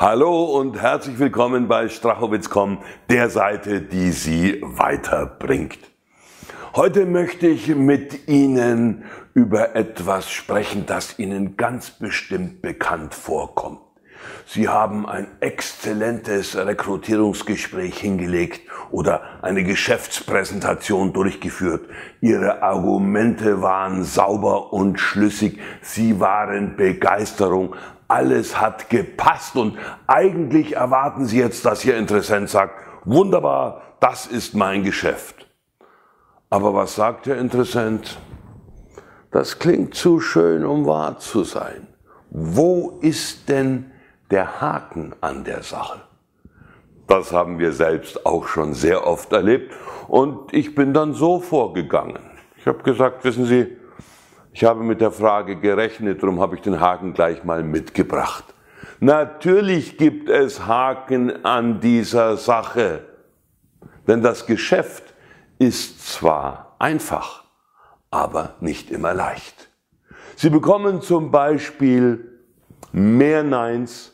Hallo und herzlich willkommen bei Strachowitz.com, der Seite, die Sie weiterbringt. Heute möchte ich mit Ihnen über etwas sprechen, das Ihnen ganz bestimmt bekannt vorkommt. Sie haben ein exzellentes Rekrutierungsgespräch hingelegt oder eine Geschäftspräsentation durchgeführt. Ihre Argumente waren sauber und schlüssig. Sie waren Begeisterung. Alles hat gepasst und eigentlich erwarten Sie jetzt, dass Ihr Interessent sagt, wunderbar, das ist mein Geschäft. Aber was sagt der Interessent? Das klingt zu schön, um wahr zu sein. Wo ist denn der Haken an der Sache? Das haben wir selbst auch schon sehr oft erlebt und ich bin dann so vorgegangen. Ich habe gesagt, wissen Sie, ich habe mit der Frage gerechnet, darum habe ich den Haken gleich mal mitgebracht. Natürlich gibt es Haken an dieser Sache, denn das Geschäft ist zwar einfach, aber nicht immer leicht. Sie bekommen zum Beispiel mehr Neins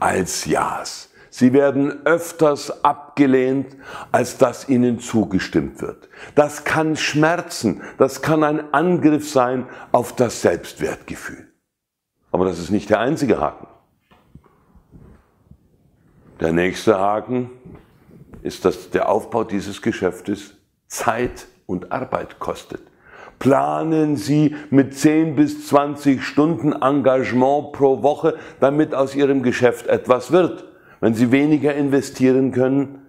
als Ja's. Sie werden öfters abgelehnt, als dass ihnen zugestimmt wird. Das kann schmerzen, das kann ein Angriff sein auf das Selbstwertgefühl. Aber das ist nicht der einzige Haken. Der nächste Haken ist, dass der Aufbau dieses Geschäftes Zeit und Arbeit kostet. Planen Sie mit 10 bis 20 Stunden Engagement pro Woche, damit aus Ihrem Geschäft etwas wird. Wenn Sie weniger investieren können,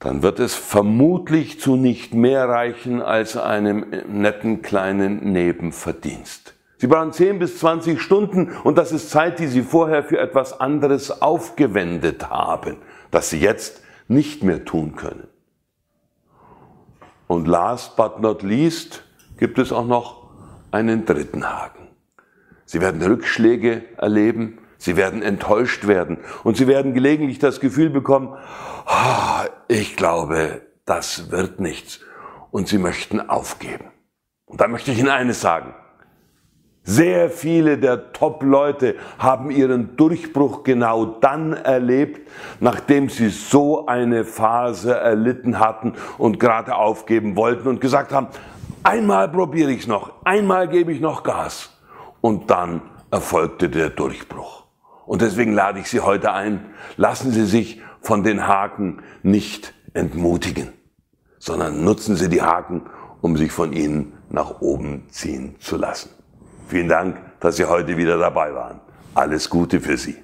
dann wird es vermutlich zu nicht mehr reichen als einem netten kleinen Nebenverdienst. Sie brauchen 10 bis 20 Stunden und das ist Zeit, die Sie vorher für etwas anderes aufgewendet haben, das Sie jetzt nicht mehr tun können. Und last but not least gibt es auch noch einen dritten Haken. Sie werden Rückschläge erleben, Sie werden enttäuscht werden und sie werden gelegentlich das Gefühl bekommen, oh, ich glaube, das wird nichts. Und sie möchten aufgeben. Und da möchte ich Ihnen eines sagen. Sehr viele der Top-Leute haben ihren Durchbruch genau dann erlebt, nachdem sie so eine Phase erlitten hatten und gerade aufgeben wollten und gesagt haben, einmal probiere ich es noch, einmal gebe ich noch Gas. Und dann erfolgte der Durchbruch. Und deswegen lade ich Sie heute ein, lassen Sie sich von den Haken nicht entmutigen, sondern nutzen Sie die Haken, um sich von ihnen nach oben ziehen zu lassen. Vielen Dank, dass Sie heute wieder dabei waren. Alles Gute für Sie.